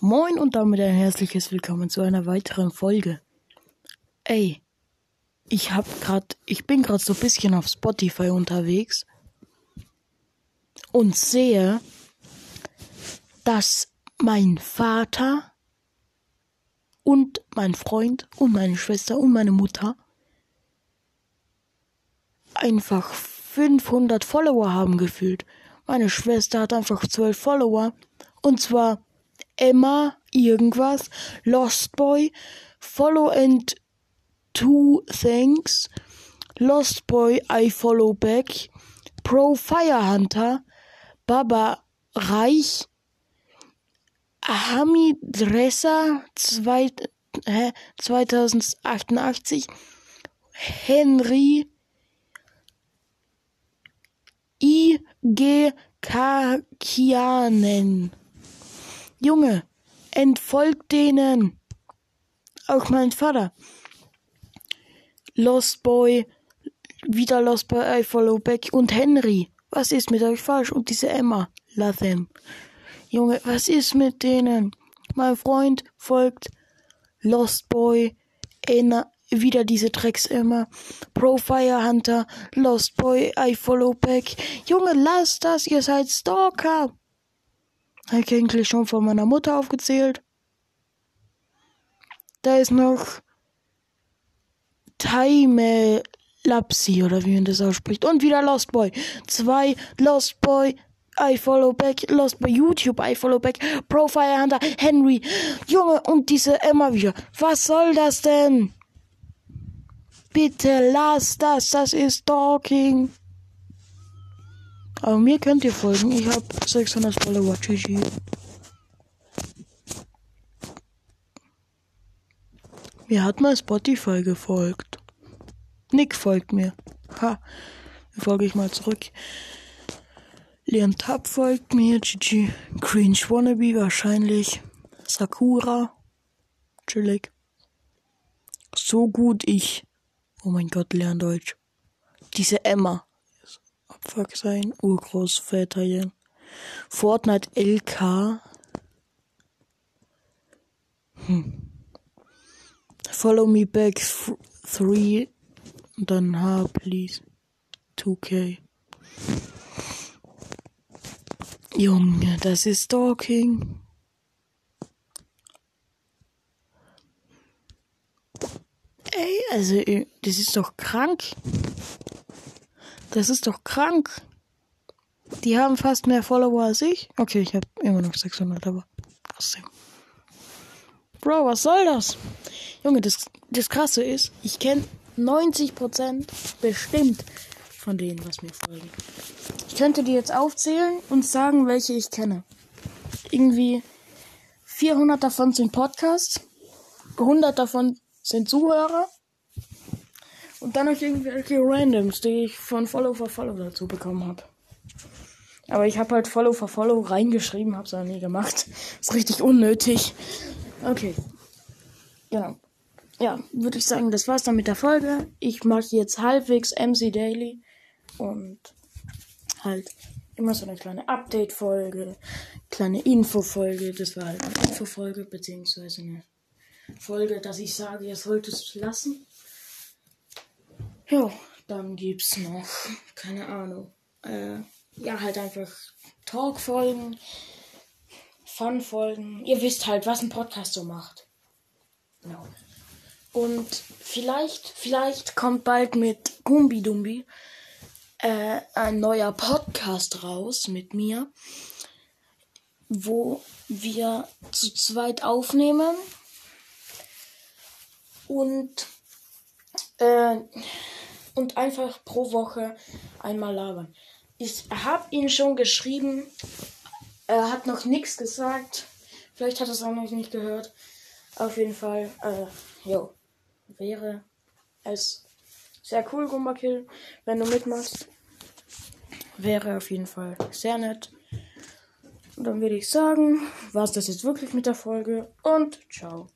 Moin und damit ein herzliches Willkommen zu einer weiteren Folge. Ey, ich hab grad, ich bin grad so ein bisschen auf Spotify unterwegs und sehe, dass mein Vater und mein Freund und meine Schwester und meine Mutter einfach 500 Follower haben gefühlt. Meine Schwester hat einfach 12 Follower und zwar Emma irgendwas, Lost Boy, Follow and Two Things, Lost Boy I Follow Back, Pro Fire Hunter, Baba Reich, Hami Dresser zwei, hä, 2088, Henry I. G. Kakianen. Junge, entfolgt denen. Auch mein Vater. Lost Boy, wieder Lost Boy, I follow back und Henry. Was ist mit euch falsch? Und diese Emma, Latham. Junge, was ist mit denen? Mein Freund folgt Lost Boy, Ena, wieder diese Drecks Emma, Profire Hunter, Lost Boy, I follow back. Junge, lasst das, ihr seid Stalker. Eigentlich schon von meiner Mutter aufgezählt. Da ist noch Time Lapsi oder wie man das ausspricht. Und wieder Lost Boy. Zwei Lost Boy. I follow back. Lost Boy YouTube. I follow back. Profile Hunter. Henry. Junge, und diese Emma wieder. Was soll das denn? Bitte lass das. Das ist Stalking. Aber mir könnt ihr folgen. Ich habe 600 Follower. GG. Mir hat mal Spotify gefolgt. Nick folgt mir. Ha. Folge ich mal zurück. Leon Tab folgt mir. GG. Cringe Wannabe wahrscheinlich. Sakura. Chillig. So gut ich. Oh mein Gott, lern Deutsch. Diese Emma. Fuck sein Urgroßväterchen. Fortnite LK. Hm. Follow me back 3 und dann H, please. 2K. Junge, das ist Stalking. Ey, also, das ist doch krank. Das ist doch krank. Die haben fast mehr Follower als ich. Okay, ich habe immer noch 600, aber trotzdem. Bro, was soll das? Junge, das, das Krasse ist, ich kenne 90% bestimmt von denen, was mir folgen. Ich könnte die jetzt aufzählen und sagen, welche ich kenne. Irgendwie 400 davon sind Podcasts, 100 davon sind Zuhörer und dann noch irgendwelche Randoms, die ich von Follow for Follow dazu bekommen habe. Aber ich habe halt Follow for Follow reingeschrieben, hab's aber nie gemacht. Ist richtig unnötig. Okay. Genau. Ja, würde ich sagen, das war's dann mit der Folge. Ich mache jetzt halbwegs MC Daily und halt immer so eine kleine Update-Folge, kleine Info-Folge. Das war halt eine Info-Folge, beziehungsweise eine Folge, dass ich sage, ihr solltet es lassen. Ja, dann gibt's noch, keine Ahnung, äh, ja, halt einfach Talk-Folgen, Fun-Folgen. Ihr wisst halt, was ein Podcast so macht. Genau. Und vielleicht, vielleicht kommt bald mit Gumbi Dumbi äh, ein neuer Podcast raus mit mir, wo wir zu zweit aufnehmen und äh, und einfach pro Woche einmal labern. Ich habe ihn schon geschrieben. Er hat noch nichts gesagt. Vielleicht hat er es auch noch nicht gehört. Auf jeden Fall, äh, jo, wäre es sehr cool, Gumbakill, wenn du mitmachst. Wäre auf jeden Fall sehr nett. Und dann würde ich sagen, war es das jetzt wirklich mit der Folge und ciao.